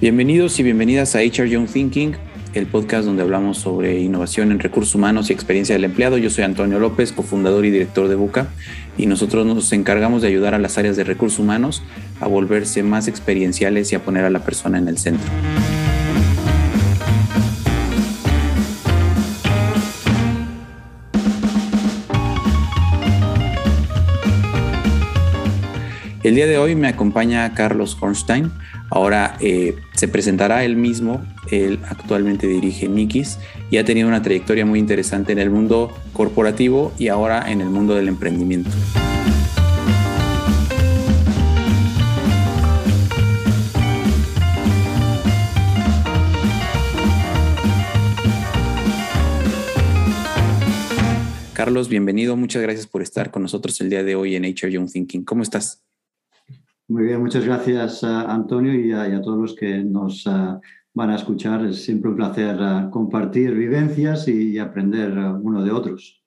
Bienvenidos y bienvenidas a HR Young Thinking, el podcast donde hablamos sobre innovación en recursos humanos y experiencia del empleado. Yo soy Antonio López, cofundador y director de Buca, y nosotros nos encargamos de ayudar a las áreas de recursos humanos a volverse más experienciales y a poner a la persona en el centro. El día de hoy me acompaña Carlos Hornstein. Ahora eh, se presentará él mismo. Él actualmente dirige Nikis y ha tenido una trayectoria muy interesante en el mundo corporativo y ahora en el mundo del emprendimiento. Carlos, bienvenido. Muchas gracias por estar con nosotros el día de hoy en HR Young Thinking. ¿Cómo estás? Muy bien, muchas gracias Antonio y a, todos los que nos van a escuchar. Es siempre un placer compartir vivencias y, aprender uno de otros.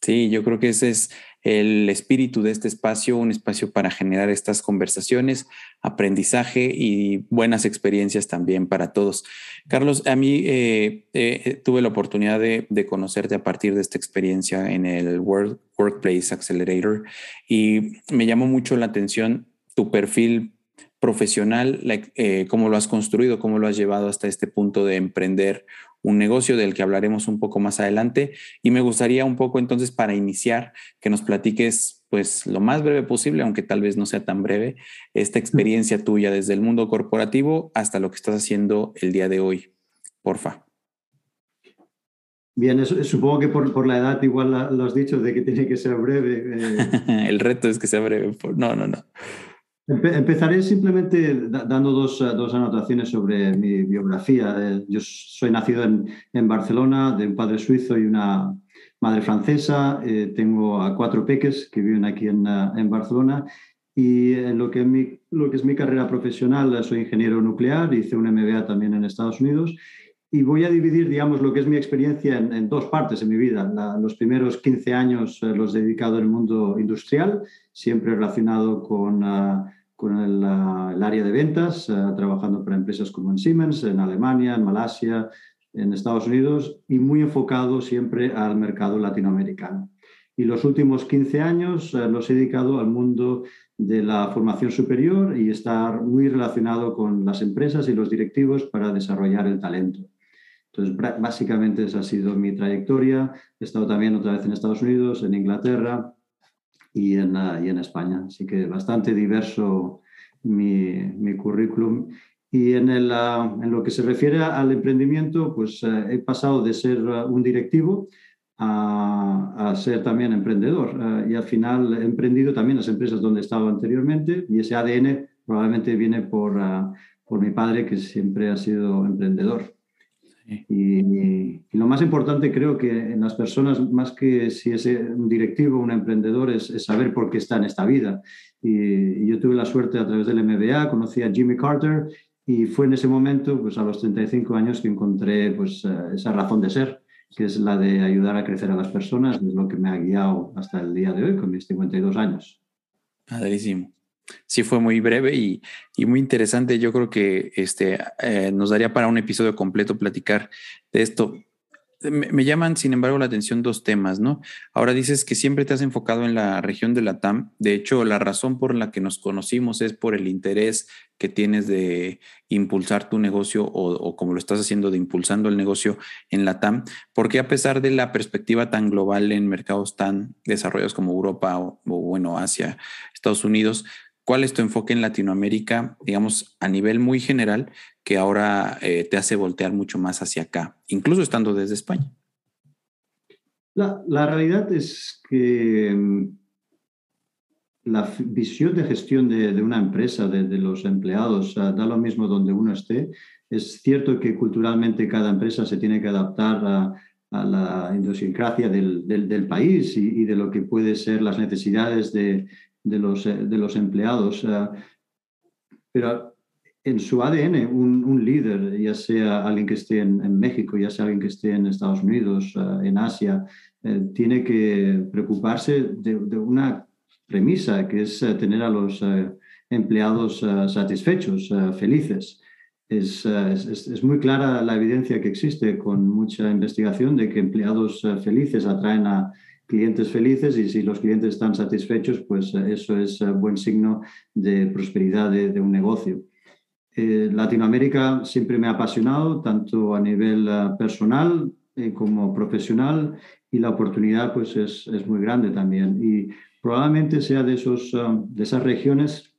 Sí, yo creo que ese es el espíritu de este espacio, un espacio para generar estas conversaciones, aprendizaje y buenas experiencias también para todos. Carlos, a mí eh, eh, tuve la oportunidad de, de, conocerte a partir de esta experiencia en el World Workplace Accelerator y me llamó mucho la atención tu perfil profesional, eh, cómo lo has construido, cómo lo has llevado hasta este punto de emprender un negocio del que hablaremos un poco más adelante. Y me gustaría un poco entonces para iniciar que nos platiques pues lo más breve posible, aunque tal vez no sea tan breve, esta experiencia tuya desde el mundo corporativo hasta lo que estás haciendo el día de hoy. Porfa. Bien, supongo que por, la edad igual lo has dicho de que tiene que ser breve. Eh. el reto es que sea breve. No, no, no. Empezaré simplemente dando dos, dos, anotaciones sobre mi biografía. Eh, yo soy nacido en, en, Barcelona, de un padre suizo y una madre francesa. Eh, tengo a cuatro peques que viven aquí en, eh, en Barcelona. Y en lo que, mi, lo que es mi carrera profesional, soy ingeniero nuclear, hice un MBA también en Estados Unidos y voy a dividir, digamos, lo que es mi experiencia en, dos partes en mi vida. los primeros 15 años los he dedicado al mundo industrial, siempre relacionado con, ah, con el, área de ventas, ah, trabajando para empresas como en Siemens, en Alemania, en Malasia, en Estados Unidos, y muy enfocado siempre al mercado latinoamericano. Y los últimos 15 años ah, los he dedicado al mundo de la formación superior y estar muy relacionado con las empresas y los directivos para desarrollar el talento. Entonces, básicamente esa ha sido mi trayectoria. He estado también otra vez en Estados Unidos, en Inglaterra y en, y en España. Así que bastante diverso mi, mi currículum. Y en, el, en, lo que se refiere al emprendimiento, pues eh, he pasado de ser un directivo a, a ser también emprendedor. Eh, y al final he emprendido también las empresas donde estaba anteriormente y ese ADN probablemente viene por, ah, por mi padre, que siempre ha sido emprendedor. Y, lo más importante creo que en las personas, más que si es un directivo, un emprendedor, es, saber por qué está en esta vida. Y, yo tuve la suerte a través del MBA, conocí a Jimmy Carter y fue en ese momento, pues a los 35 años, que encontré pues, eh, esa razón de ser, que es la de ayudar a crecer a las personas, es lo que me ha guiado hasta el día de hoy, con mis 52 años. Padrísimo sí fue muy breve y, muy interesante. Yo creo que este, eh, nos daría para un episodio completo platicar de esto. Me, llaman, sin embargo, la atención dos temas, ¿no? Ahora dices que siempre te has enfocado en la región de la TAM. De hecho, la razón por la que nos conocimos es por el interés que tienes de impulsar tu negocio o, como lo estás haciendo de impulsando el negocio en la TAM, porque a pesar de la perspectiva tan global en mercados tan desarrollados como Europa o bueno, Asia, Estados Unidos, ¿Cuál es tu enfoque en Latinoamérica, digamos, a nivel muy general, que ahora eh, te hace voltear mucho más hacia acá, incluso estando desde España? La, realidad es que mm, la visión de gestión de, una empresa, de, los empleados, da lo mismo donde uno esté. Es cierto que culturalmente cada empresa se tiene que adaptar a, la idiosincrasia del, país y, de lo que puede ser las necesidades de, de los, eh, de los empleados. Eh, pero en su ADN, un, líder, ya sea alguien que esté en, México, ya sea alguien que esté en Estados Unidos, eh, en Asia, tiene que preocuparse de, una premisa, que es tener a los empleados satisfechos, felices. es, es, muy clara la evidencia que existe con mucha investigación de que empleados felices atraen a clientes felices y si los clientes están satisfechos, pues eso es buen signo de prosperidad de, un negocio. Latinoamérica siempre me ha apasionado, tanto a nivel personal como profesional, y la oportunidad pues es, es muy grande también. Y probablemente sea de, esos, de esas regiones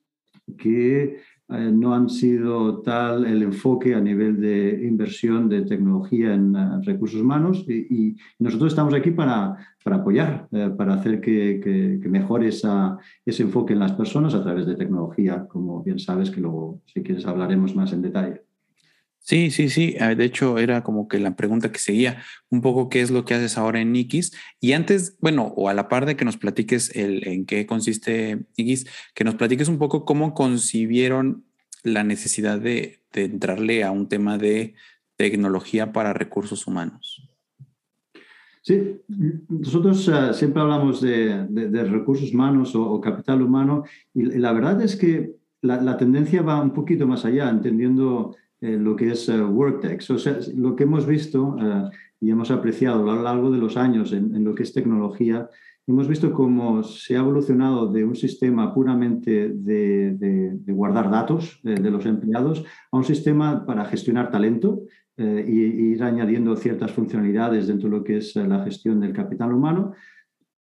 que eh, no han sido tal el enfoque a nivel de inversión de tecnología en eh, recursos humanos y, nosotros estamos aquí para, para apoyar, eh, para hacer que, que, mejore esa, ese enfoque en las personas a través de tecnología, como bien sabes que luego, si quieres, hablaremos más en detalle. Sí, sí, sí. Ah, de hecho, era como que la pregunta que seguía, un poco qué es lo que haces ahora en Nikis. Y antes, bueno, o a la par de que nos platiques el, en qué consiste Nikis, que nos platiques un poco cómo concibieron la necesidad de, entrarle a un tema de tecnología para recursos humanos. Sí, nosotros ah, siempre hablamos de, recursos humanos o, capital humano y, la verdad es que la, tendencia va un poquito más allá, entendiendo eh, lo que es uh, WorkTech. O sea, lo que hemos visto uh, y hemos apreciado a lo largo de los años en, lo que es tecnología, hemos visto cómo se ha evolucionado de un sistema puramente de, guardar datos de, los empleados a un sistema para gestionar talento eh, y, ir añadiendo ciertas funcionalidades dentro de lo que es la gestión del capital humano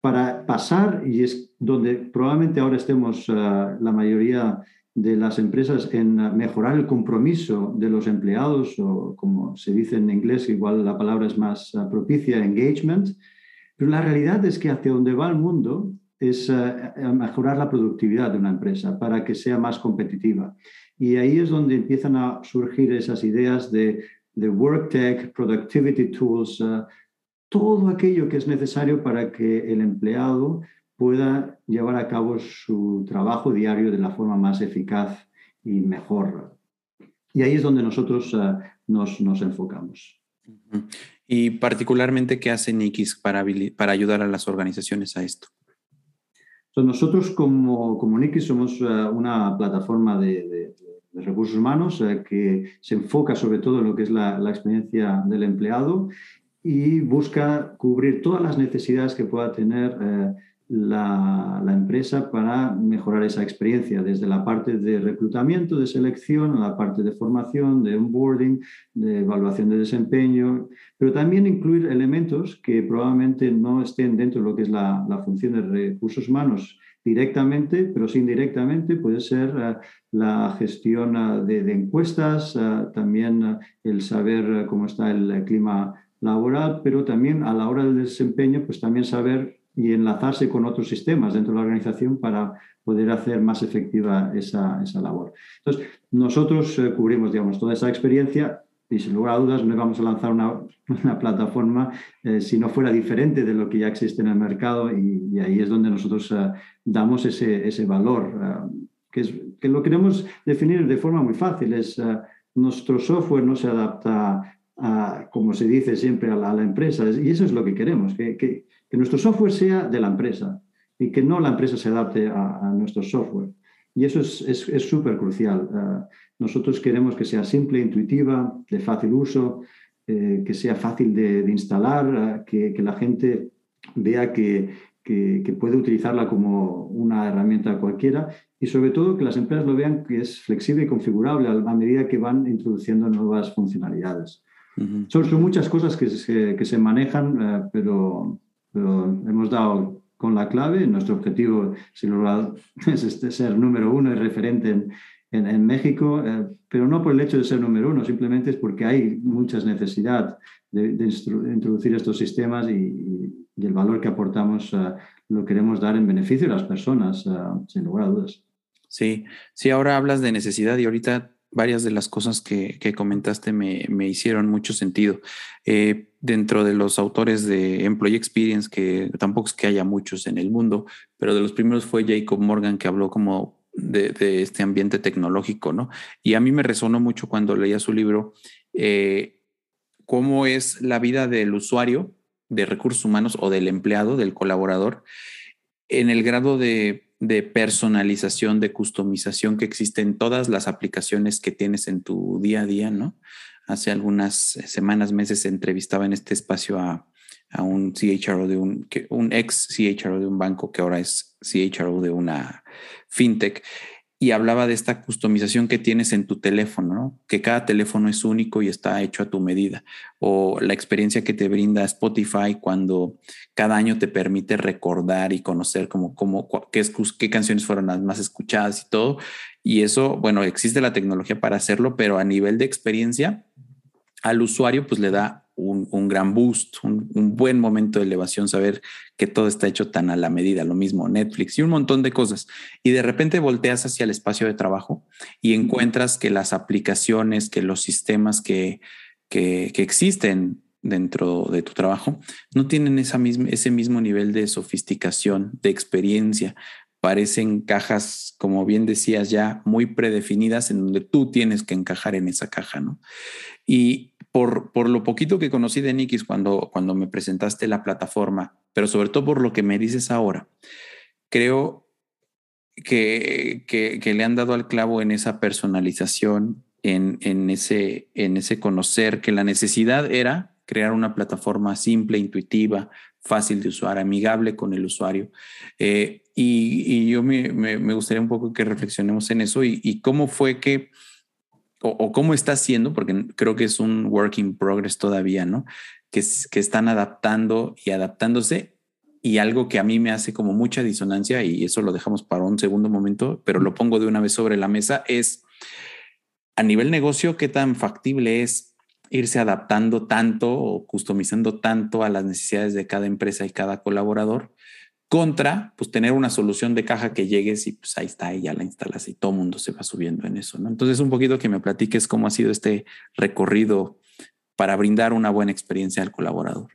para pasar, y es donde probablemente ahora estemos la mayoría de las empresas en mejorar el compromiso de los empleados, o como se dice en inglés, igual la palabra es más ah, propicia, engagement. Pero la realidad es que hacia donde va el mundo es ah, mejorar la productividad de una empresa para que sea más competitiva. Y ahí es donde empiezan a surgir esas ideas de, de work tech, productivity tools, ah, todo aquello que es necesario para que el empleado pueda llevar a cabo su trabajo diario de la forma más eficaz y mejor. Y ahí es donde nosotros uh, nos, nos, enfocamos. Y particularmente, ¿qué hace Nikis para, para ayudar a las organizaciones a esto? nosotros como, como Nikis somos uh, una plataforma de, de, recursos humanos uh, que se enfoca sobre todo en lo que es la, la experiencia del empleado y busca cubrir todas las necesidades que pueda tener la, empresa para mejorar esa experiencia, desde la parte de reclutamiento, de selección, a la parte de formación, de onboarding, de evaluación de desempeño, pero también incluir elementos que probablemente no estén dentro de lo que es la, función de recursos humanos directamente, pero sí indirectamente, puede ser eh, la gestión eh, de, encuestas, eh, también el saber cómo está el clima laboral, pero también a la hora del desempeño, pues también saber y enlazarse con otros sistemas dentro de la organización para poder hacer más efectiva esa, esa labor. Entonces, nosotros eh, cubrimos, digamos, toda esa experiencia y sin lugar a dudas no vamos a lanzar una, una plataforma eh, si no fuera diferente de lo que ya existe en el mercado y, ahí es donde nosotros eh, damos ese, ese valor, que, es, que lo queremos definir de forma muy fácil, es nuestro software no se adapta a, como se dice siempre, a la, empresa y eso es lo que queremos, que, que que nuestro software sea de la empresa y que no la empresa se adapte a, nuestro software. Y eso es súper crucial. Ah, nosotros queremos que sea simple, intuitiva, de fácil uso, eh, que sea fácil de, instalar, ah, que, la gente vea que, que, puede utilizarla como una herramienta cualquiera y sobre todo que las empresas lo vean que es flexible y configurable a, medida que van introduciendo nuevas funcionalidades. son, muchas cosas que se, que se manejan, ah, pero, pero hemos dado con la clave. Nuestro objetivo, sin lugar es este, ser número uno y referente en, en, México, eh, pero no por el hecho de ser número uno, simplemente es porque hay mucha necesidad de, introducir estos sistemas y, el valor que aportamos uh, lo queremos dar en beneficio de las personas, uh, sin lugar a dudas. Sí, sí, ahora hablas de necesidad y ahorita varias de las cosas que, comentaste me, hicieron mucho sentido. Eh, dentro de los autores de Employee Experience, que tampoco es que haya muchos en el mundo, pero de los primeros fue Jacob Morgan, que habló como de, este ambiente tecnológico, ¿no? Y a mí me resonó mucho cuando leía su libro, eh, cómo es la vida del usuario de recursos humanos o del empleado, del colaborador, en el grado de de personalización, de customización que existe en todas las aplicaciones que tienes en tu día a día, ¿no? Hace algunas semanas, meses, entrevistaba en este espacio a, a un CHRO de un, un ex CHRO de un banco que ahora es CHRO de una fintech y hablaba de esta customización que tienes en tu teléfono, ¿no? que cada teléfono es único y está hecho a tu medida, o la experiencia que te brinda Spotify cuando cada año te permite recordar y conocer como, como qué, qué canciones fueron las más escuchadas y todo. Y eso, bueno, existe la tecnología para hacerlo, pero a nivel de experiencia, al usuario pues le da un, gran boost, un, buen momento de elevación, saber que todo está hecho tan a la medida, lo mismo Netflix y un montón de cosas. Y de repente volteas hacia el espacio de trabajo y encuentras que las aplicaciones, que los sistemas que, que, existen dentro de tu trabajo no tienen esa misma, ese mismo nivel de sofisticación, de experiencia. Parecen cajas, como bien decías ya, muy predefinidas en donde tú tienes que encajar en esa caja, ¿no? Y, por, lo poquito que conocí de Nikis cuando, cuando me presentaste la plataforma, pero sobre todo por lo que me dices ahora, creo que, que, le han dado al clavo en esa personalización, en, en, ese, en ese conocer que la necesidad era crear una plataforma simple, intuitiva, fácil de usar, amigable con el usuario. Eh, y, y, yo me, me, gustaría un poco que reflexionemos en eso y cómo fue que o, cómo está haciendo, porque creo que es un work in progress todavía, ¿no? Que, que están adaptando y adaptándose y algo que a mí me hace como mucha disonancia y eso lo dejamos para un segundo momento, pero lo pongo de una vez sobre la mesa, es a nivel negocio, qué tan factible es irse adaptando tanto o customizando tanto a las necesidades de cada empresa y cada colaborador contra pues tener una solución de caja que llegues y pues ahí está y ya la instalas y todo el mundo se va subiendo en eso, ¿no? Entonces un poquito que me platiques cómo ha sido este recorrido para brindar una buena experiencia al colaborador.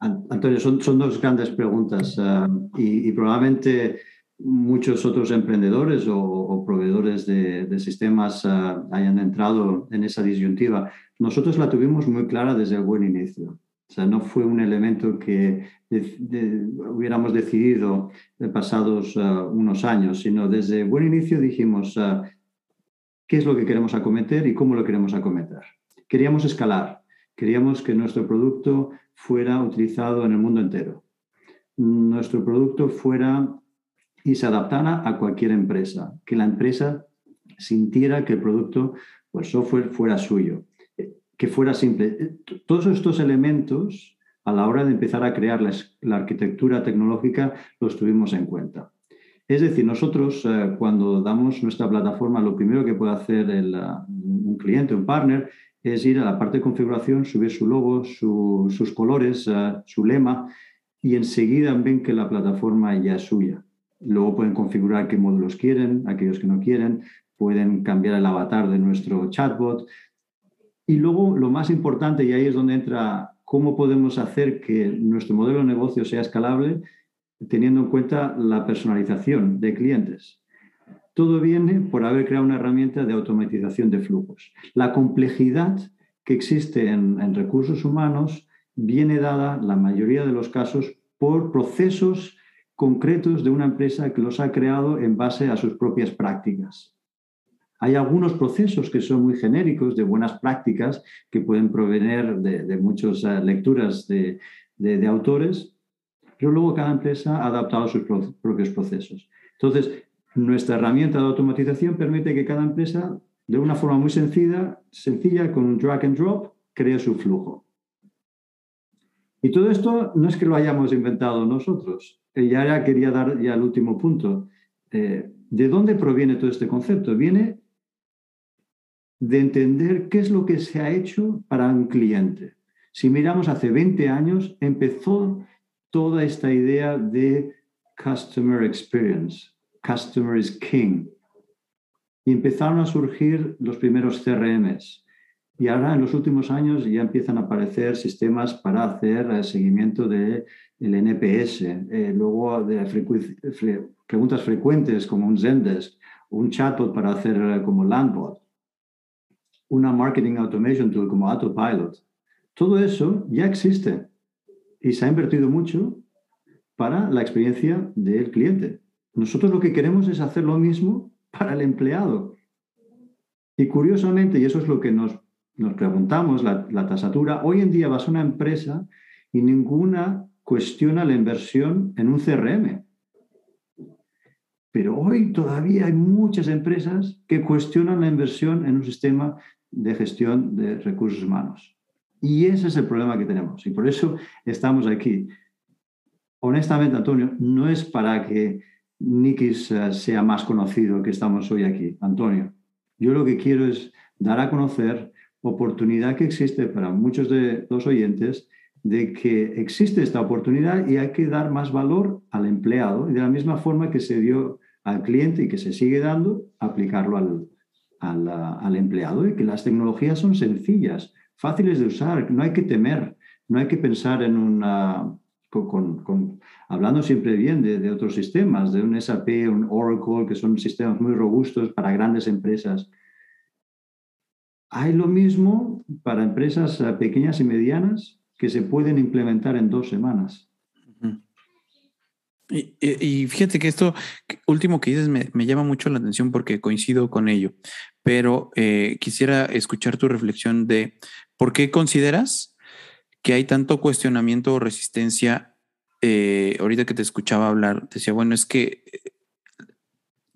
Antonio, son, son dos grandes preguntas ah, y, probablemente muchos otros emprendedores o, proveedores de, sistemas ah, hayan entrado en esa disyuntiva. Nosotros la tuvimos muy clara desde el buen inicio. O sea, no fue un elemento que hubiéramos decidido pasados uh, unos años, sino desde buen inicio dijimos uh, qué es lo que queremos acometer y cómo lo queremos acometer. Queríamos escalar, queríamos que nuestro producto fuera utilizado en el mundo entero. Nuestro producto fuera y se adaptara a cualquier empresa, que la empresa sintiera que el producto o el software fuera suyo que fuera simple. Eh, todos estos elementos, a la hora de empezar a crear la, arquitectura tecnológica, los tuvimos en cuenta. Es decir, nosotros eh, cuando damos nuestra plataforma, lo primero que puede hacer un cliente, un partner, es ir a la parte de configuración, subir su logo, sus colores, eh, su lema, y enseguida ven que la plataforma ya es suya. Luego pueden configurar qué módulos quieren, aquellos que no quieren, pueden cambiar el avatar de nuestro chatbot, y luego lo más importante, y ahí es donde entra cómo podemos hacer que nuestro modelo de negocio sea escalable teniendo en cuenta la personalización de clientes. Todo viene por haber creado una herramienta de automatización de flujos. La complejidad que existe en, recursos humanos viene dada, la mayoría de los casos, por procesos concretos de una empresa que los ha creado en base a sus propias prácticas. Hay algunos procesos que son muy genéricos, de buenas prácticas, que pueden provenir de, muchas eh, lecturas de, autores, pero luego cada empresa ha adaptado sus propios procesos. Entonces, nuestra herramienta de automatización permite que cada empresa, de una forma muy sencilla, sencilla con un drag and drop, cree su flujo. Y todo esto no es que lo hayamos inventado nosotros. Y ya quería dar ya el último punto. Eh, ¿De dónde proviene todo este concepto? Viene de entender qué es lo que se ha hecho para un cliente. Si miramos hace 20 años, empezó toda esta idea de customer experience, customer is king. Y empezaron a surgir los primeros CRMs. Y ahora en los últimos años ya empiezan a aparecer sistemas para hacer el seguimiento del el NPS, eh, luego de preguntas frecuentes como un Zendesk, un chatbot para hacer eh, como Landbot una marketing automation tool como Autopilot. Todo eso ya existe y se ha invertido mucho para la experiencia del cliente. Nosotros lo que queremos es hacer lo mismo para el empleado. Y curiosamente, y eso es lo que nos, preguntamos, la, la, tasatura, hoy en día vas a una empresa y ninguna cuestiona la inversión en un CRM. Pero hoy todavía hay muchas empresas que cuestionan la inversión en un sistema de gestión de recursos humanos. Y ese es el problema que tenemos. Y por eso estamos aquí. Honestamente, Antonio, no es para que Nikis eh, sea más conocido que estamos hoy aquí, Antonio. Yo lo que quiero es dar a conocer oportunidad que existe para muchos de los oyentes de que existe esta oportunidad y hay que dar más valor al empleado y de la misma forma que se dio al cliente y que se sigue dando, aplicarlo al, al, empleado y que las tecnologías son sencillas, fáciles de usar, no hay que temer, no hay que pensar en una... Con, hablando siempre bien de, de, otros sistemas, de un SAP, un Oracle, que son sistemas muy robustos para grandes empresas. Hay lo mismo para empresas eh, pequeñas y medianas que se pueden implementar en dos semanas. Y, fíjate que esto último que dices me, llama mucho la atención porque coincido con ello, pero eh, quisiera escuchar tu reflexión de por qué consideras que hay tanto cuestionamiento o resistencia. Eh, ahorita que te escuchaba hablar, decía, bueno, es que eh,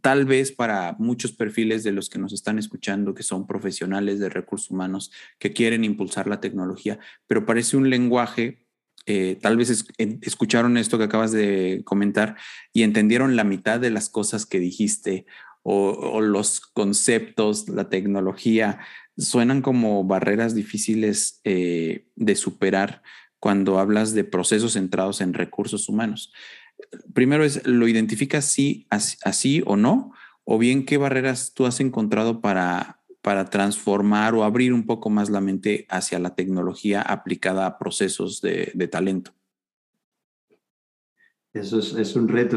tal vez para muchos perfiles de los que nos están escuchando, que son profesionales de recursos humanos, que quieren impulsar la tecnología, pero parece un lenguaje eh, tal vez escucharon esto que acabas de comentar y entendieron la mitad de las cosas que dijiste o, los conceptos, la tecnología, suenan como barreras difíciles eh, de superar cuando hablas de procesos centrados en recursos humanos. Primero es, ¿lo identificas así, así o no? O bien, ¿qué barreras tú has encontrado para para transformar o abrir un poco más la mente hacia la tecnología aplicada a procesos de, talento? Eso es, un reto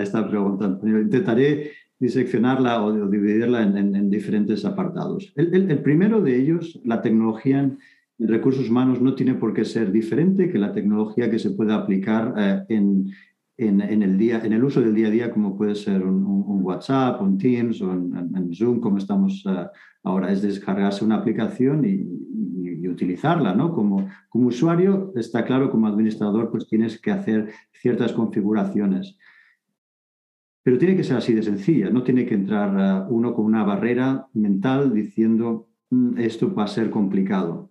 esta pregunta. Intentaré diseccionarla o, dividirla en, diferentes apartados. El, primero de ellos, la tecnología en, recursos humanos no tiene por qué ser diferente que la tecnología que se puede aplicar eh, en, en, el día, en el uso del día a día, como puede ser un, WhatsApp, un Teams o en, Zoom, como estamos uh, ahora, es descargarse una aplicación y, utilizarla, ¿no? Como, como usuario, está claro, como administrador, pues tienes que hacer ciertas configuraciones. Pero tiene que ser así de sencilla, no tiene que entrar uh, uno con una barrera mental diciendo mm, esto va a ser complicado.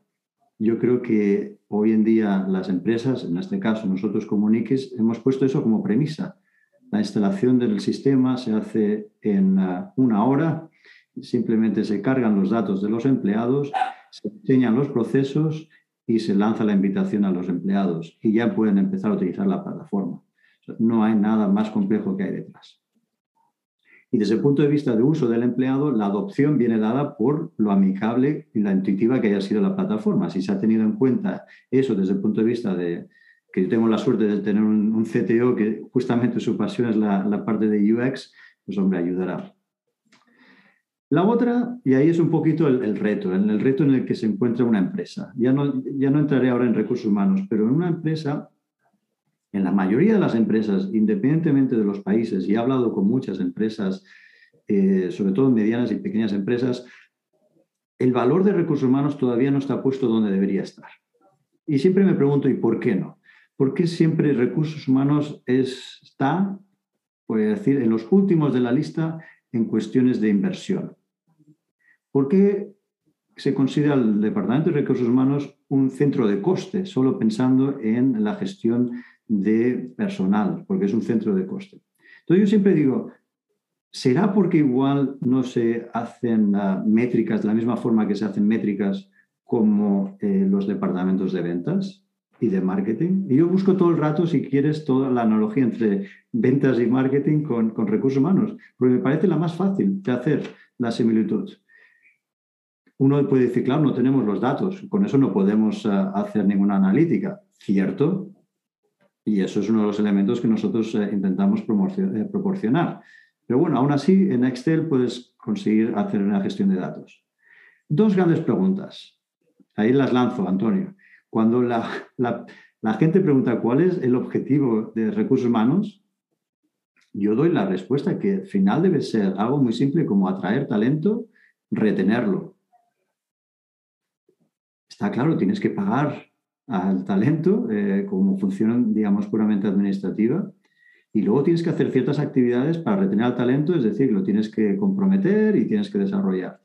Yo creo que hoy en día las empresas, en este caso nosotros como hemos puesto eso como premisa. La instalación del sistema se hace en uh, una hora, simplemente se cargan los datos de los empleados, se enseñan los procesos y se lanza la invitación a los empleados y ya pueden empezar a utilizar la plataforma. no hay nada más complejo que hay detrás. Y desde el punto de vista de uso del empleado, la adopción viene dada por lo amigable y la intuitiva que haya sido la plataforma. Si se ha tenido en cuenta eso desde el punto de vista de que yo tengo la suerte de tener un, CTO que justamente su pasión es la, parte de UX, pues hombre, ayudará. La otra, y ahí es un poquito el, reto, en el reto en el que se encuentra una empresa. Ya no, ya no entraré ahora en recursos humanos, pero en una empresa en la mayoría de las empresas, independientemente de los países, y he hablado con muchas empresas, eh, sobre todo medianas y pequeñas empresas, el valor de recursos humanos todavía no está puesto donde debería estar. Y siempre me pregunto, ¿y por qué no? ¿Por qué siempre recursos humanos está, voy a decir, en los últimos de la lista en cuestiones de inversión? ¿Por qué se considera el Departamento de Recursos Humanos un centro de coste, solo pensando en la gestión de personal, porque es un centro de coste. Entonces yo siempre digo, ¿será porque igual no se hacen ah, métricas de la misma forma que se hacen métricas como eh, los departamentos de ventas y de marketing? Y yo busco todo el rato, si quieres, toda la analogía entre ventas y marketing con, con recursos humanos, porque me parece la más fácil de hacer la similitud. Uno puede decir, claro, no tenemos los datos, con eso no podemos ah, hacer ninguna analítica. Cierto, y eso es uno de los elementos que nosotros eh, intentamos eh, proporcionar. Pero bueno, aún así, en Excel puedes conseguir hacer una gestión de datos. Dos grandes preguntas. Ahí las lanzo, Antonio. Cuando la, gente pregunta cuál es el objetivo de recursos humanos, Yo doy la respuesta que al final debe ser algo muy simple como atraer talento, retenerlo. Está claro, tienes que pagar al talento eh, como función, digamos, puramente administrativa. Y luego tienes que hacer ciertas actividades para retener al talento, es decir, lo tienes que comprometer y tienes que desarrollar.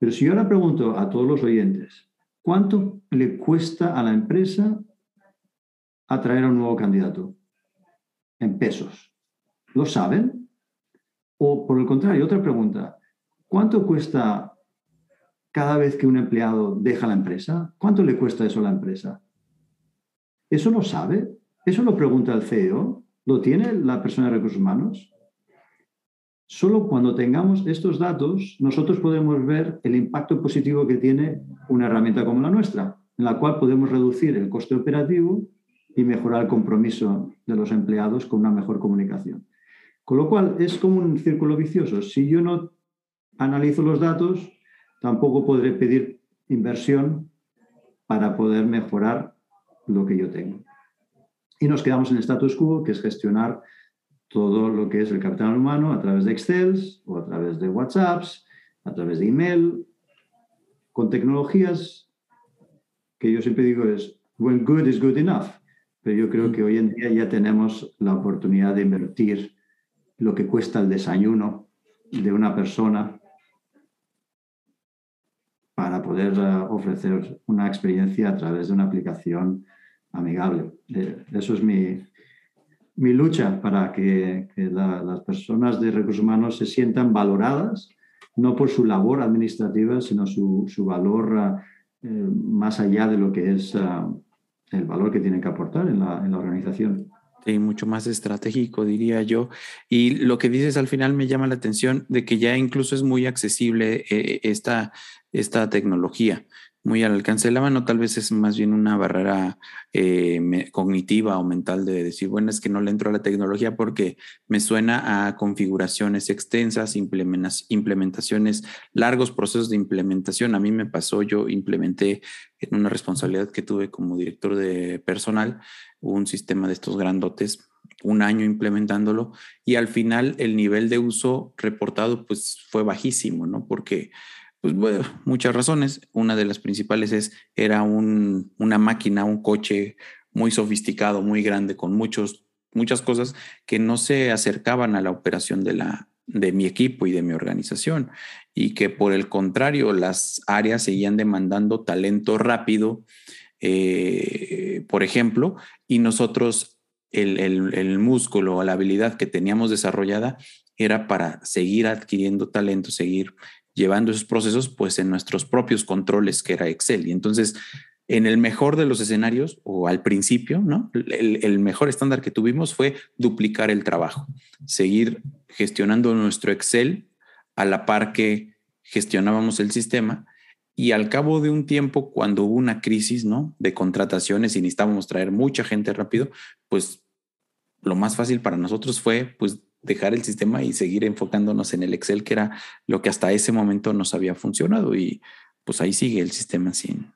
Pero si yo ahora pregunto a todos los oyentes, ¿cuánto le cuesta a la empresa atraer a un nuevo candidato? En pesos. ¿Lo saben? O por el contrario, otra pregunta, ¿cuánto cuesta cada vez que un empleado deja la empresa? ¿Cuánto le cuesta eso a la empresa? ¿Eso lo sabe? ¿Eso lo pregunta el CEO? ¿Lo tiene la persona de recursos humanos? Solo cuando tengamos estos datos, nosotros podemos ver el impacto positivo que tiene una herramienta como la nuestra, en la cual podemos reducir el coste operativo y mejorar el compromiso de los empleados con una mejor comunicación. Con lo cual, es como un círculo vicioso. Si yo no analizo los datos, tampoco podré pedir inversión para poder mejorar lo que yo tengo. Y nos quedamos en status quo, que es gestionar todo lo que es el capital humano a través de Excel o a través de WhatsApps, a través de email, con tecnologías que yo siempre digo es, when good is good enough. Pero yo creo que hoy en día ya tenemos la oportunidad de invertir lo que cuesta el desayuno de una persona para poder eh, ofrecer una experiencia a través de una aplicación amigable. Eh, eso es mi, mi lucha para que, las personas de recursos humanos se sientan valoradas, no por su labor administrativa, sino su, su valor eh, más allá de lo que es el valor que tienen que aportar en la, en la organización. Sí, mucho más estratégico, diría yo. Y lo que dices al final me llama la atención de que ya incluso es muy accesible esta, esta tecnología muy al alcance de la mano, tal vez es más bien una barrera eh, cognitiva o mental de decir, bueno, es que no le entro a la tecnología porque me suena a configuraciones extensas, implementaciones, largos procesos de implementación. A mí me pasó, yo implementé en una responsabilidad que tuve como director de personal un sistema de estos grandotes un año implementándolo y al final el nivel de uso reportado pues fue bajísimo, ¿no? Porque pues muchas razones. Una de las principales es, era una máquina, un coche muy sofisticado, muy grande, con muchos, muchas cosas que no se acercaban a la operación de, la, de mi equipo y de mi organización. Y que por el contrario, las áreas seguían demandando talento rápido, eh, por ejemplo, y nosotros el, músculo o la habilidad que teníamos desarrollada era para seguir adquiriendo talento, seguir llevando esos procesos pues en nuestros propios controles que era Excel. Y entonces, en el mejor de los escenarios o al principio, ¿no? El, mejor estándar que tuvimos fue duplicar el trabajo, seguir gestionando nuestro Excel a la par que gestionábamos el sistema. Y al cabo de un tiempo, cuando hubo una crisis, ¿no? De contrataciones y necesitábamos traer mucha gente rápido, pues lo más fácil para nosotros fue, pues, dejar el sistema y seguir enfocándonos en el Excel, que era lo que hasta ese momento nos había funcionado. Y pues ahí sigue el sistema sin,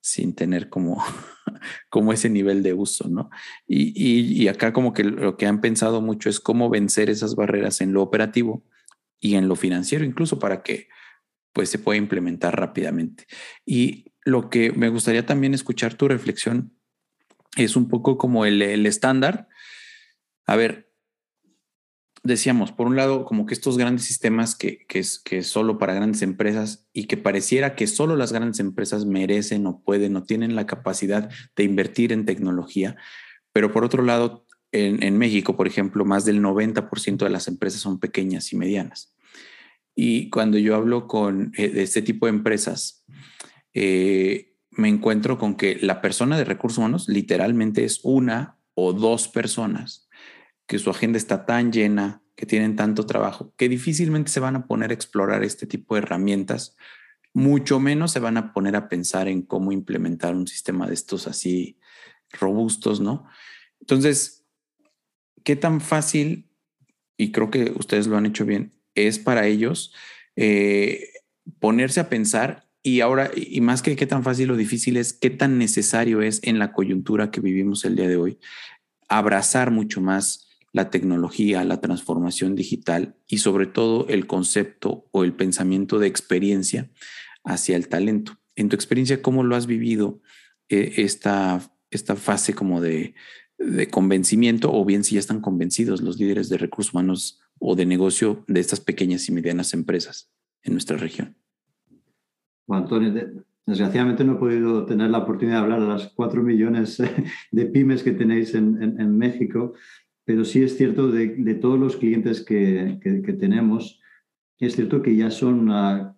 sin tener como, como ese nivel de uso, ¿no? Y, y, acá como que lo que han pensado mucho es cómo vencer esas barreras en lo operativo y en lo financiero, incluso para que pues se pueda implementar rápidamente. Y lo que me gustaría también escuchar tu reflexión es un poco como el, el estándar. A ver, decíamos, por un lado, como que estos grandes sistemas que, que, es, que solo para grandes empresas y que pareciera que solo las grandes empresas merecen o pueden o tienen la capacidad de invertir en tecnología, pero por otro lado, en, México, por ejemplo, más del 90% de las empresas son pequeñas y medianas. Y cuando yo hablo con eh, de este tipo de empresas, eh, me encuentro con que la persona de recursos humanos literalmente es una o dos personas que su agenda está tan llena, que tienen tanto trabajo, que difícilmente se van a poner a explorar este tipo de herramientas, mucho menos se van a poner a pensar en cómo implementar un sistema de estos así robustos, ¿no? Entonces, ¿qué tan fácil, y creo que ustedes lo han hecho bien, es para ellos eh, ponerse a pensar y ahora, y más que qué tan fácil o difícil es, qué tan necesario es en la coyuntura que vivimos el día de hoy, abrazar mucho más la tecnología, la transformación digital y sobre todo el concepto o el pensamiento de experiencia hacia el talento. En tu experiencia, ¿cómo lo has vivido eh, esta, esta fase como de, de convencimiento o bien si ya están convencidos los líderes de recursos humanos o de negocio de estas pequeñas y medianas empresas en nuestra región? Bueno, Antonio, desgraciadamente no he podido tener la oportunidad de hablar a las cuatro millones de pymes que tenéis en, en, México, pero sí es cierto de, de todos los clientes que, que, tenemos, es cierto que ya son uh,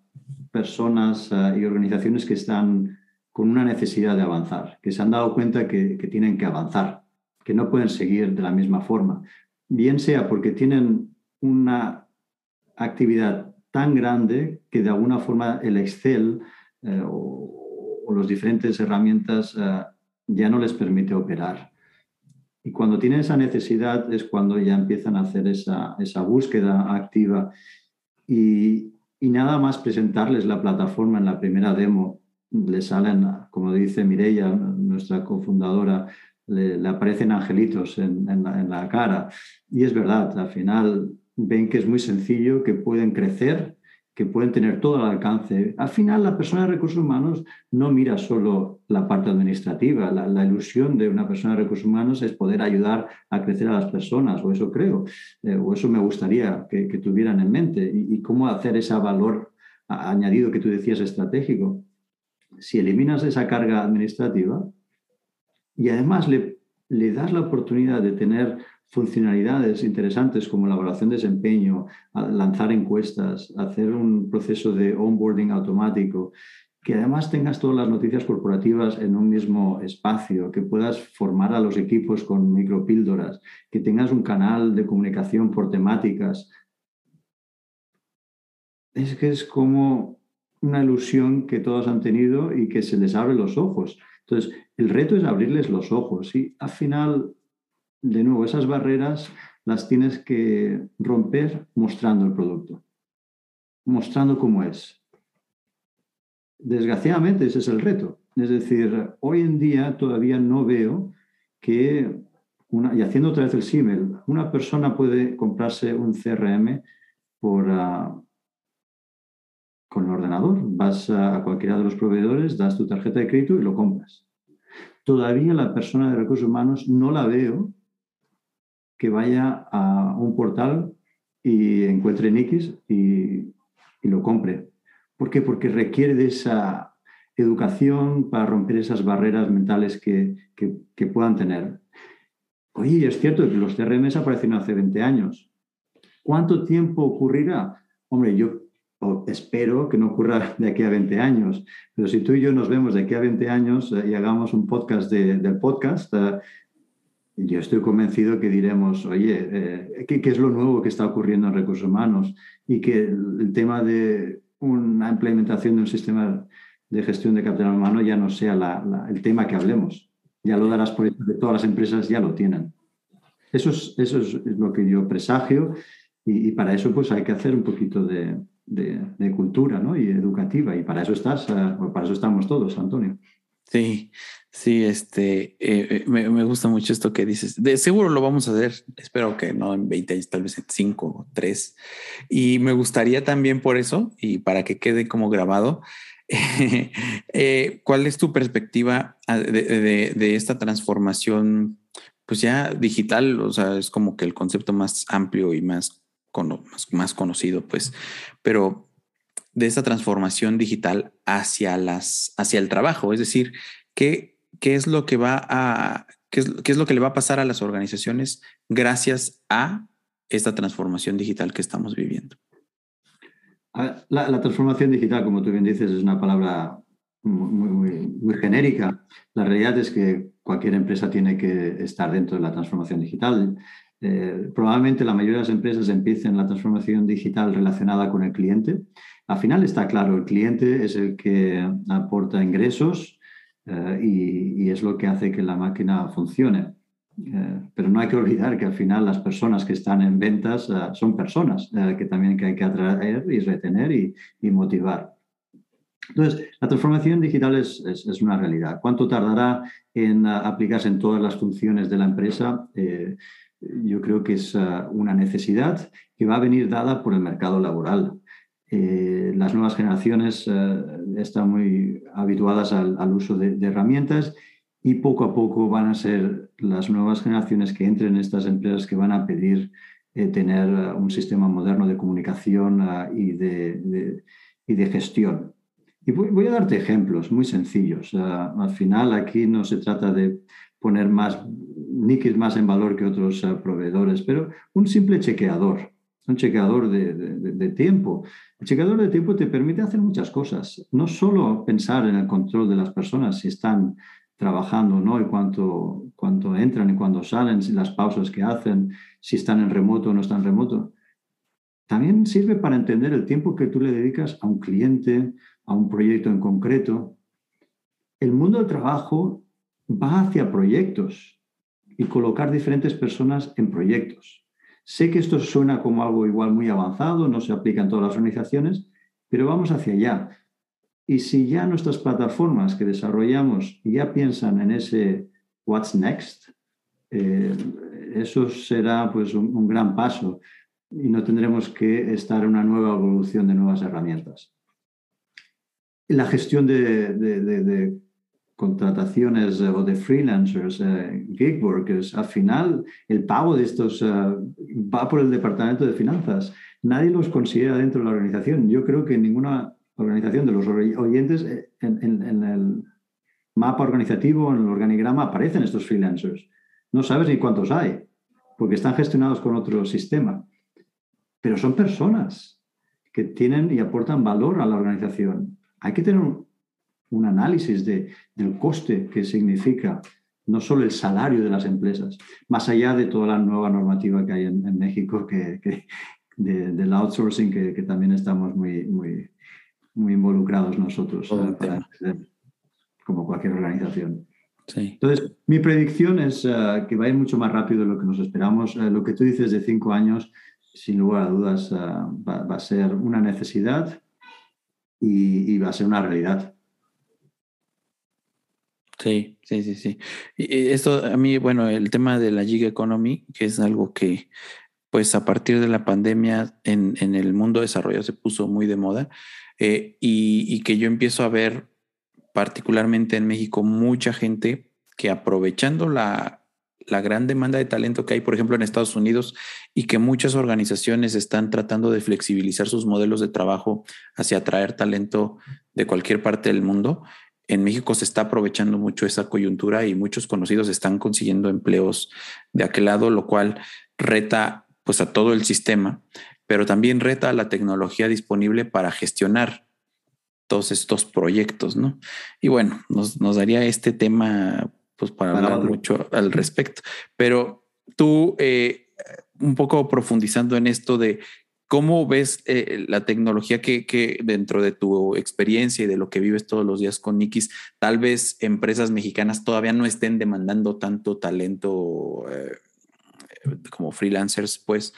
personas uh, y organizaciones que están con una necesidad de avanzar, que se han dado cuenta que, que tienen que avanzar, que no pueden seguir de la misma forma, bien sea porque tienen una actividad tan grande que de alguna forma el Excel eh, o, o las diferentes herramientas eh, ya no les permite operar. Y cuando tienen esa necesidad es cuando ya empiezan a hacer esa, esa búsqueda activa y, y, nada más presentarles la plataforma en la primera demo, le salen, como dice Mireia, nuestra cofundadora, le, le aparecen angelitos en, en, la, en la cara. Y es verdad, al final ven que es muy sencillo, que pueden crecer, que pueden tener todo al alcance. Al final, la persona de recursos humanos no mira solo la parte administrativa. La, ilusión de una persona de recursos humanos es poder ayudar a crecer a las personas, o eso creo, eh, o eso me gustaría que, tuvieran en mente. Y, cómo hacer ese valor añadido que tú decías estratégico. Si eliminas esa carga administrativa y además le das la oportunidad de tener funcionalidades interesantes como la evaluación de desempeño, lanzar encuestas, hacer un proceso de onboarding automático, que además tengas todas las noticias corporativas en un mismo espacio, que puedas formar a los equipos con micropíldoras, que tengas un canal de comunicación por temáticas. Es que es como una ilusión que todos han tenido y que se les abre los ojos. Entonces, el reto es abrirles los ojos y al final de nuevo, esas barreras las tienes que romper mostrando el producto, mostrando cómo es. Desgraciadamente ese es el reto. Es decir, hoy en día todavía no veo que, y haciendo otra vez el símil, una persona puede comprarse un CRM por, uh, con el ordenador. Vas a cualquiera de los proveedores, das tu tarjeta de crédito y lo compras. Todavía la persona de recursos humanos no la veo que vaya a un portal y encuentre Nikis y, y lo compre. ¿Por qué? Porque requiere de esa educación para romper esas barreras mentales que, que, que puedan tener. Oye, es cierto que los CRMs aparecieron hace 20 años. ¿Cuánto tiempo ocurrirá? Hombre, yo espero que no ocurra de aquí a 20 años, pero si tú y yo nos vemos de aquí a 20 años eh, y hagamos un podcast de, del podcast, eh, yo estoy convencido que diremos, oye, eh, ¿qué, es lo nuevo que está ocurriendo en recursos humanos? Y que el, tema de una implementación de un sistema de gestión de capital humano ya no sea el tema que hablemos. Ya lo darás por hecho todas las empresas ya lo tienen. Eso es, eso es lo que yo presagio y, para eso pues hay que hacer un poquito de, cultura ¿no? y educativa y para eso estás, eh, para eso estamos todos, Antonio. Sí, sí, este, eh, eh, me, gusta mucho esto que dices. De seguro lo vamos a hacer, espero que no en 20 años, tal vez en 5 o 3. Y me gustaría también por eso, y para que quede como grabado, eh, ¿cuál es tu perspectiva ah, de, esta transformación, pues ya digital? O sea, es como que el concepto más amplio y más, más, más conocido, pues, pero de esta transformación digital hacia, las, hacia el trabajo. Es decir, ¿qué, qué es lo que va qué es, qué es lo que le va a pasar a las organizaciones gracias a esta transformación digital que estamos viviendo? La, transformación digital, como tú bien dices, es una palabra muy, muy, genérica. La realidad es que cualquier empresa tiene que estar dentro de la transformación digital. Eh, probablemente la mayoría de las empresas empiecen la transformación digital relacionada con el cliente, al final está claro, el cliente es el que aporta ingresos eh, y, es lo que hace que la máquina funcione. Eh, pero no hay que olvidar que al final las personas que están en ventas son personas que también hay que atraer y retener y, motivar. Entonces, la transformación digital es, una realidad. ¿Cuánto tardará en aplicarse en todas las funciones de la empresa? Yo creo que es ah, una necesidad que va a venir dada por el mercado laboral. Eh, las nuevas generaciones eh, están muy habituadas al, uso de, herramientas y poco a poco van a ser las nuevas generaciones que entren en estas empresas que van a pedir eh, tener un sistema moderno de comunicación ah, y, de, y, de, gestión. Y voy, a darte ejemplos muy sencillos. Ah, al final aquí no se trata de poner más Nikis más en valor que otros eh, proveedores, pero un simple chequeador, un chequeador de, tiempo. El chequeador de tiempo te permite hacer muchas cosas, no solo pensar en el control de las personas, si están trabajando ¿no? y cuánto, cuánto entran y cuándo salen, si las pausas que hacen, si están en remoto o no están en remoto. También sirve para entender el tiempo que tú le dedicas a un cliente, a un proyecto en concreto. El mundo del trabajo va hacia proyectos y colocar diferentes personas en proyectos. Sé que esto suena como algo igual muy avanzado, no se aplica en todas las organizaciones, pero vamos hacia allá. Y si ya nuestras plataformas que desarrollamos ya piensan en ese what's next, eh, eso será pues un, gran paso y no tendremos que estar en una nueva evolución de nuevas herramientas. La gestión de contrataciones eh, o de freelancers, eh, gig workers, al final el pago de estos eh, va por el departamento de finanzas. Nadie los considera dentro de la organización. Yo creo que ninguna organización de los oyentes en, el mapa organizativo, en el organigrama, aparecen estos freelancers. No sabes ni cuántos hay, porque están gestionados con otro sistema. Pero son personas que tienen y aportan valor a la organización. Hay que tener análisis de, del coste que significa no solo el salario de las empresas, más allá de toda la nueva normativa que hay en, México que, del outsourcing, que, también estamos muy, muy, muy involucrados nosotros, como cualquier organización. Entonces, mi predicción es eh, que va a ir mucho más rápido de lo que nos esperamos. Eh, lo que tú dices de cinco años, sin lugar a dudas, eh, va, a ser una necesidad y va a ser una realidad. Sí, sí, sí, sí. Y esto a mí, bueno, el tema de la gig economy, que es algo que, pues a partir de la pandemia en, en el mundo desarrollado se puso muy de moda eh, y, y, que yo empiezo a ver, particularmente en México, mucha gente que aprovechando la, la gran demanda de talento que hay, por ejemplo, en Estados Unidos y que muchas organizaciones están tratando de flexibilizar sus modelos de trabajo hacia atraer talento de cualquier parte del mundo en México se está aprovechando mucho esa coyuntura y muchos conocidos están consiguiendo empleos de aquel lado, lo cual reta pues a todo el sistema, pero también reta a la tecnología disponible para gestionar todos estos proyectos, ¿no? Y bueno, nos, daría este tema pues para hablar mucho al respecto, pero tú eh, un poco profundizando en esto de ¿Cómo ves eh, la tecnología que, dentro de tu experiencia y de lo que vives todos los días con Nikis, tal vez empresas mexicanas todavía no estén demandando tanto talento eh, como freelancers, pues,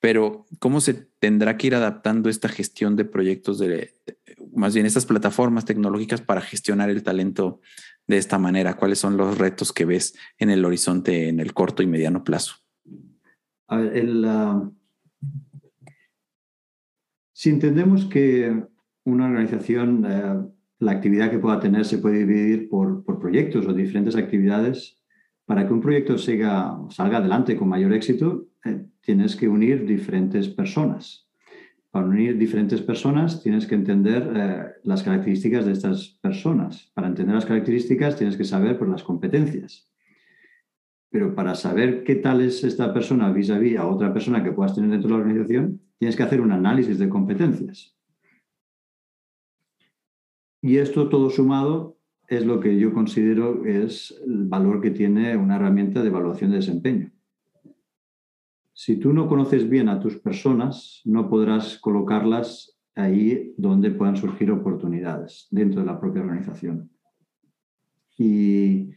pero ¿cómo se tendrá que ir adaptando esta gestión de proyectos más bien estas plataformas tecnológicas para gestionar el talento de esta manera? ¿Cuáles son los retos que ves en el horizonte en el corto y mediano plazo? A ver, el, si entendemos que una organización, eh, la actividad que pueda tener se puede dividir por, proyectos o diferentes actividades, para que un proyecto siga, salga adelante con mayor éxito, eh, tienes que unir diferentes personas. Para unir diferentes personas tienes que entender eh, las características de estas personas. Para entender las características tienes que saber por las competencias. Pero para saber qué tal es esta persona vis a vis a otra persona que puedas tener dentro de la organización, tienes que hacer un análisis de competencias. Y esto todo sumado es lo que yo considero es el valor que tiene una herramienta de evaluación de desempeño. Si tú no conoces bien a tus personas, no podrás colocarlas ahí donde puedan surgir oportunidades dentro de la propia organización. Y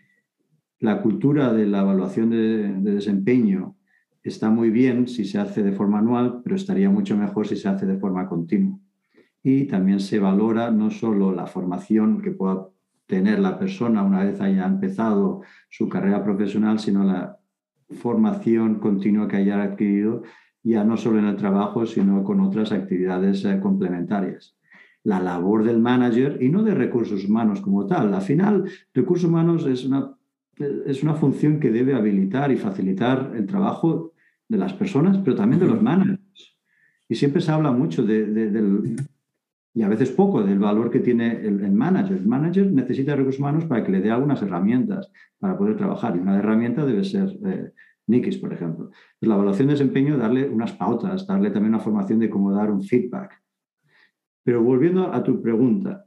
la cultura de la evaluación de, de desempeño está muy bien si se hace de forma anual, pero estaría mucho mejor si se hace de forma continua. Y también se valora no solo la formación que pueda tener la persona una vez haya empezado su carrera profesional, sino la formación continua que haya adquirido, ya no solo en el trabajo, sino con otras actividades eh, complementarias. La labor del manager y no de recursos humanos como tal. Al final, recursos humanos es una, es una función que debe habilitar y facilitar el trabajo de las personas, pero también de los managers. Y siempre se habla mucho de, del, y a veces poco del valor que tiene el, manager. El manager necesita recursos humanos para que le dé algunas herramientas para poder trabajar. Y una herramienta debe ser eh, Nikis, por ejemplo. La evaluación de desempeño, darle unas pautas, darle también una formación de cómo dar un feedback. Pero volviendo a tu pregunta,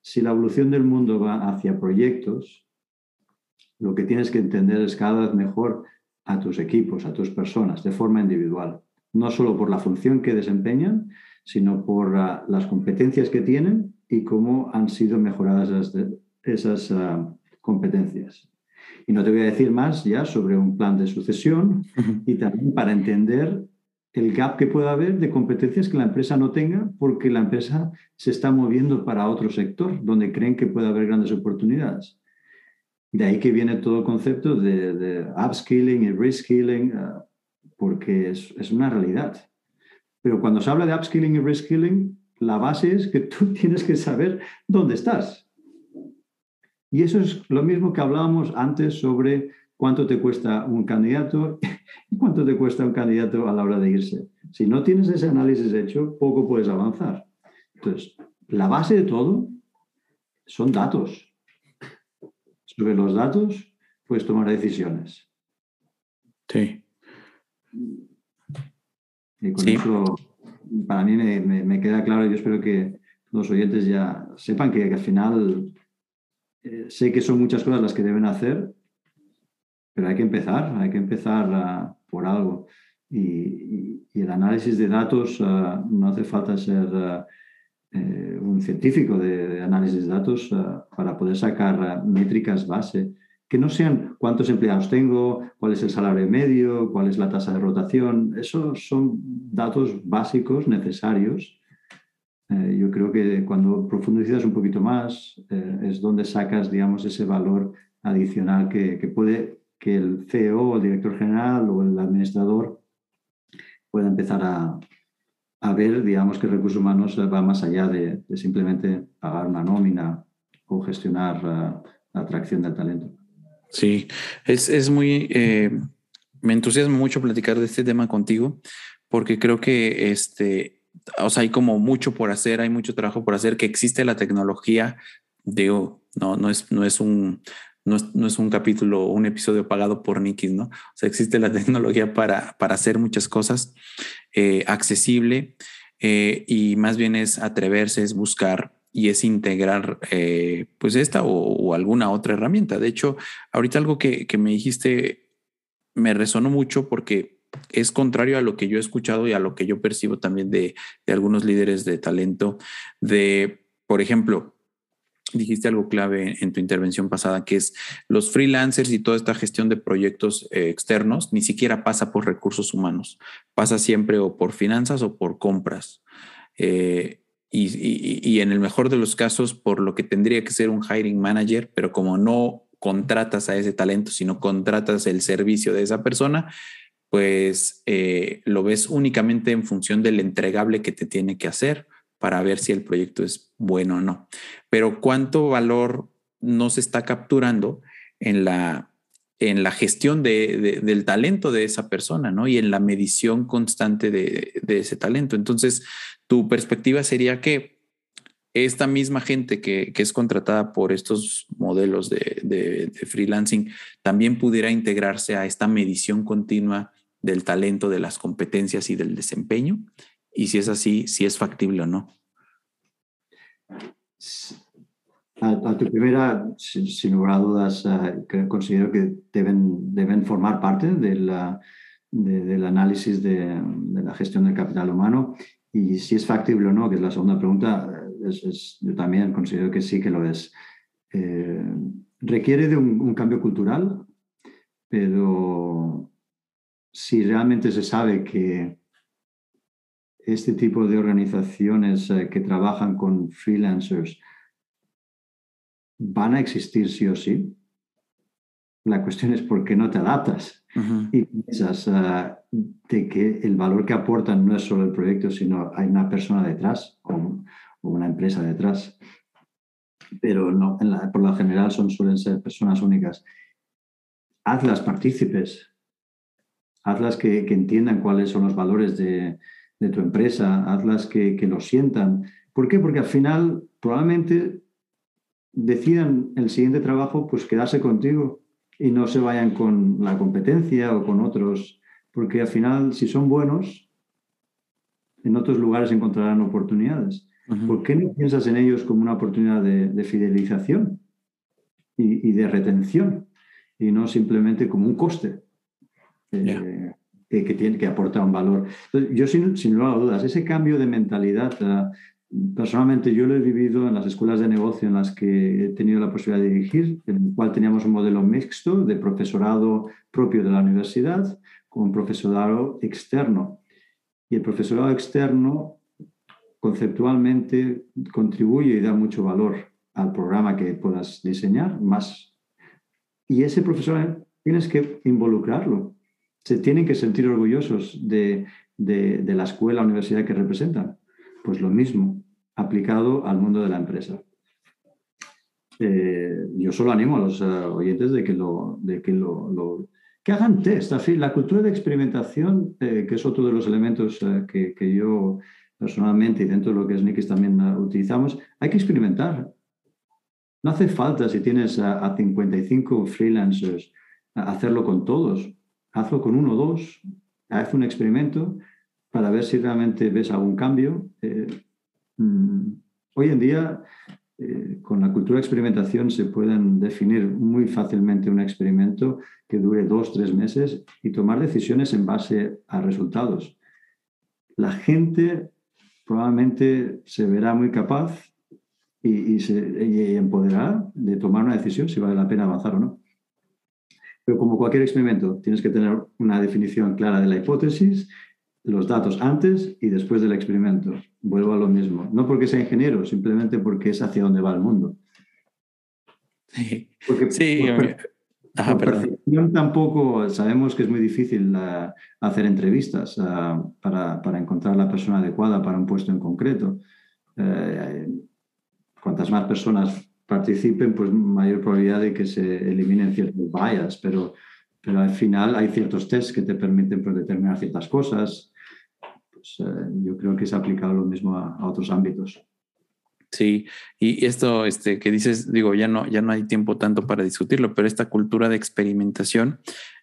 si la evolución del mundo va hacia proyectos, lo que tienes que entender es cada vez mejor a tus equipos, a tus personas, de forma individual. No solo por la función que desempeñan, sino por ah, las competencias que tienen y cómo han sido mejoradas esas, ah, competencias. Y no te voy a decir más ya sobre un plan de sucesión y también para entender el gap que pueda haber de competencias que la empresa no tenga porque la empresa se está moviendo para otro sector donde creen que puede haber grandes oportunidades. De ahí que viene todo el concepto de, upskilling y reskilling, ah, porque es, es, una realidad. Pero cuando se habla de upskilling y reskilling, la base es que tú tienes que saber dónde estás. Y eso es lo mismo que hablábamos antes sobre cuánto te cuesta un candidato y cuánto te cuesta un candidato a la hora de irse. Si no tienes ese análisis hecho, poco puedes avanzar. Entonces, la base de todo son datos. Sobre los datos puedes tomar decisiones. Sí. Y con eso, para mí me, queda claro, yo espero que los oyentes ya sepan que, al final eh, sé que son muchas cosas las que deben hacer, pero hay que empezar, hay que empezar ah, por algo. Y, el análisis de datos ah, no hace falta ser ah, eh, un científico de, análisis de datos para poder sacar métricas base que no sean cuántos empleados tengo, cuál es el salario medio, cuál es la tasa de rotación. Esos son datos básicos necesarios. Eh, yo creo que cuando profundizas un poquito más eh, es donde sacas, digamos, ese valor adicional que, puede que el CEO, el director general o el administrador pueda empezar a, ver, digamos, que recursos humanos va más allá de, simplemente pagar una nómina o gestionar eh, la atracción del talento. Sí, es, muy, eh, me entusiasma mucho platicar de este tema contigo, porque creo que este, o sea, hay como mucho por hacer, hay mucho trabajo por hacer, que existe la tecnología, digo, no, no es, no es un, no es, un capítulo, un episodio pagado por Nikis, ¿no? O sea, existe la tecnología para, para hacer muchas cosas eh, accesible eh, y más bien es atreverse, es buscar y es integrar eh, pues esta o, alguna otra herramienta. De hecho, ahorita algo que, me dijiste me resonó mucho porque es contrario a lo que yo he escuchado y a lo que yo percibo también de, algunos líderes de talento, de, por ejemplo, dijiste algo clave en tu intervención pasada, que es los freelancers y toda esta gestión de proyectos eh, externos ni siquiera pasa por recursos humanos, pasa siempre o por finanzas o por compras. Eh, y, en el mejor de los casos por lo que tendría que ser un hiring manager, pero como no contratas a ese talento, sino contratas el servicio de esa persona, pues eh, lo ves únicamente en función del entregable que te tiene que hacer para ver si el proyecto es bueno o no. Pero cuánto valor no se está capturando en la, en la gestión del talento de esa persona, ¿no? Y en la medición constante de, de ese talento. Entonces, tu perspectiva sería que esta misma gente que, es contratada por estos modelos de, freelancing también pudiera integrarse a esta medición continua del talento, de las competencias y del desempeño. Y si es así, si es factible o no. A, tu primera, sin, lugar a dudas, eh, considero que deben, deben formar parte del análisis de, la gestión del capital humano y si es factible o no, que es la segunda pregunta, es, yo también considero que sí que lo es. Eh, requiere de un, cambio cultural, pero si realmente se sabe que este tipo de organizaciones eh, que trabajan con freelancers van a existir sí o sí, La cuestión es por qué no te adaptas y piensas ah, de que el valor que aportan no es solo el proyecto, sino hay una persona detrás o, una empresa detrás. Pero no, por lo general son, suelen ser personas únicas. Hazlas partícipes, hazlas que, que entiendan cuáles son los valores de, de tu empresa, hazlas que, que lo sientan. ¿Por qué? Porque al final probablemente decidan el siguiente trabajo pues quedarse contigo y no se vayan con la competencia o con otros, porque al final si son buenos, en otros lugares encontrarán oportunidades. ¿Por qué no piensas en ellos como una oportunidad de, fidelización y, de retención y no simplemente como un coste eh, que, tiene, que aporta un valor? yo sin, sin lugar a dudas, ese cambio de mentalidad ah, Personalmente yo lo he vivido en las escuelas de negocio en las que he tenido la posibilidad de dirigir, en el cual teníamos un modelo mixto de profesorado propio de la universidad con profesorado externo. Y el profesorado externo conceptualmente contribuye y da mucho valor al programa que puedas diseñar más. Y ese profesor tienes que involucrarlo. Se tienen que sentir orgullosos de, de, la escuela, universidad que representan. Pues lo mismo, aplicado al mundo de la empresa. Eh, yo solo animo a los eh, oyentes de que, lo, de que, lo, que hagan test. La cultura de experimentación, eh, que es otro de los elementos que, que, yo personalmente y dentro de lo que es Nikis también utilizamos, hay que experimentar. No hace falta, si tienes a, a 55 freelancers, hacerlo con todos. Hazlo con uno o dos. Haz un experimento para ver si realmente ves algún cambio. Eh, mm, hoy en día, eh, con la cultura de experimentación se pueden definir muy fácilmente un experimento que dure dos, tres meses y tomar decisiones en base a resultados. La gente probablemente se verá muy capaz y, se y empoderará de tomar una decisión si vale la pena avanzar o no. Pero como cualquier experimento, tienes que tener una definición clara de la hipótesis los datos antes y después del experimento. Vuelvo a lo mismo. No porque sea ingeniero, simplemente porque es hacia donde va el mundo. Sí, porque, sí. tampoco sabemos que es muy difícil uh, hacer entrevistas uh, para, para, encontrar la persona adecuada para un puesto en concreto. Uh, cuantas más personas participen, pues mayor probabilidad de que se eliminen ciertos bias, pero, pero al final hay ciertos tests que te permiten pues, determinar ciertas cosas. Pues, eh, yo creo que se ha aplicado lo mismo a, otros ámbitos. Sí, y esto este, que dices, digo, ya no, ya no hay tiempo tanto para discutirlo, pero esta cultura de experimentación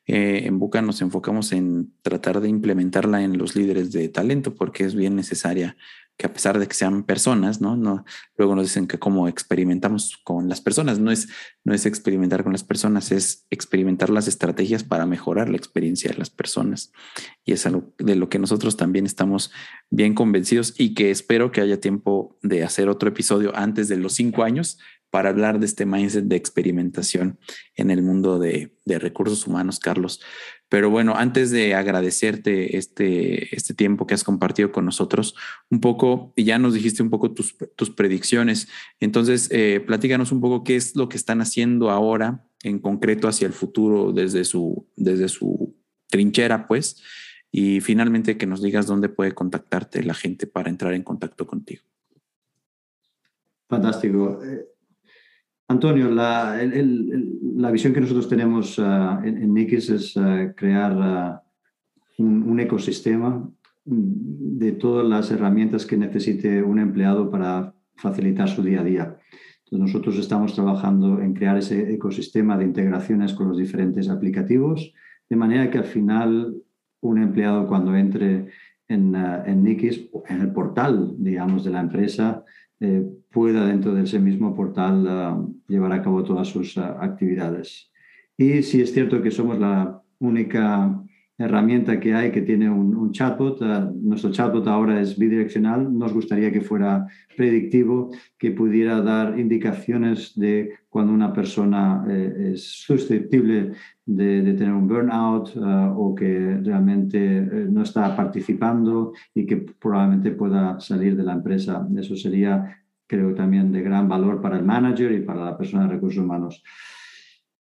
eh, en Buca nos enfocamos en tratar de implementarla en los líderes de talento porque es bien necesaria que a pesar de que sean personas, ¿no? no luego nos dicen que como experimentamos con las personas, no es, no es experimentar con las personas, es experimentar las estrategias para mejorar la experiencia de las personas. Y es algo de lo que nosotros también estamos bien convencidos y que espero que haya tiempo de hacer otro episodio antes de los cinco años para hablar de este mindset de experimentación en el mundo de, recursos humanos, Carlos. Pero bueno, antes de agradecerte este, este tiempo que has compartido con nosotros, un poco, y ya nos dijiste un poco tus, predicciones, entonces eh, platícanos un poco qué es lo que están haciendo ahora en concreto hacia el futuro desde su, desde su trinchera, pues, y finalmente que nos digas dónde puede contactarte la gente para entrar en contacto contigo. Fantástico. Eh, Antonio, la, visión que nosotros tenemos uh, en, Nikis es uh, crear uh, un, ecosistema de todas las herramientas que necesite un empleado para facilitar su día a día. nosotros estamos trabajando en crear ese ecosistema de integraciones con los diferentes aplicativos, de manera que al final un empleado cuando entre en, en Nikis, en el portal, digamos, de la empresa, eh, pueda dentro de ese mismo portal ah, llevar a cabo todas sus ah, actividades. Y si es cierto que somos la única herramienta que hay que tiene un, chatbot. Ah, nuestro chatbot ahora es bidireccional. Nos gustaría que fuera predictivo, que pudiera dar indicaciones de cuando una persona eh, es susceptible de, tener un burnout ah, o que realmente eh, no está participando y que probablemente pueda salir de la empresa. Eso sería, creo, también de gran valor para el manager y para la persona de recursos humanos.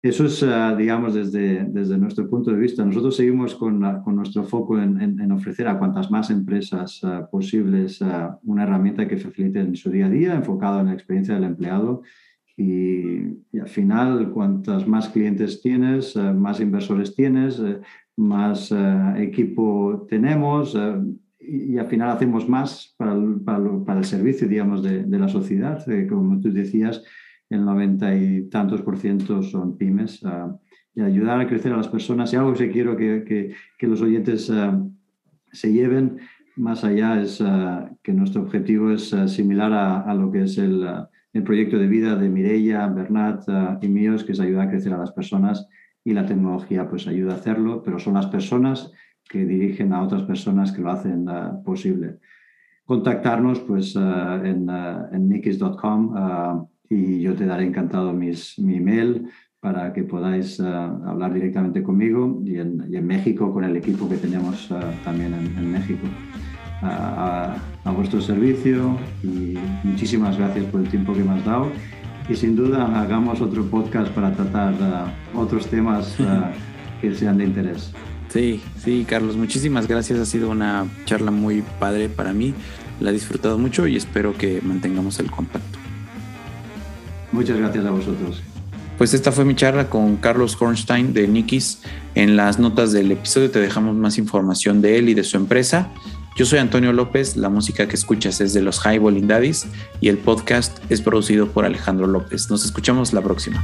eso es, ah, digamos, desde, desde nuestro punto de vista. Nosotros seguimos con, con nuestro foco en, en, ofrecer a cuantas más empresas uh, posibles uh, una herramienta que facilite en su día a día, enfocada en la experiencia del empleado. Y, y al final, cuantas más clientes tienes, uh, más inversores tienes, más equipo tenemos y, al final hacemos más para el, para, el servicio, digamos, de, de la sociedad. como tú decías, el 90 y tantos por ciento son pymes, uh, y ayudar a crecer a las personas. Y algo que quiero que, que, los oyentes uh, se lleven más allá es uh, que nuestro objetivo es similar a, a, lo que es el, el, proyecto de vida de Mireia, Bernat y míos, que es ayudar a crecer a las personas y la tecnología pues ayuda a hacerlo, pero son las personas que dirigen a otras personas que lo hacen posible. Contactarnos pues en, en nikis.com y yo te daré encantado mis, mi email para que podáis hablar directamente conmigo y en, y en, México con el equipo que tenemos también en, en México. A, a, vuestro servicio y muchísimas gracias por el tiempo que me has dado y sin duda hagamos otro podcast para tratar otros temas que sean de interés. Sí, sí, Carlos, muchísimas gracias. Ha sido una charla muy padre para mí. La he disfrutado mucho y espero que mantengamos el contacto. Muchas gracias a vosotros. Pues esta fue mi charla con Carlos Hornstein de Nikis. En las notas del episodio te dejamos más información de él y de su empresa. Yo soy Antonio López, la música que escuchas es de los Highballing Daddies y el podcast es producido por Alejandro López. Nos escuchamos la próxima.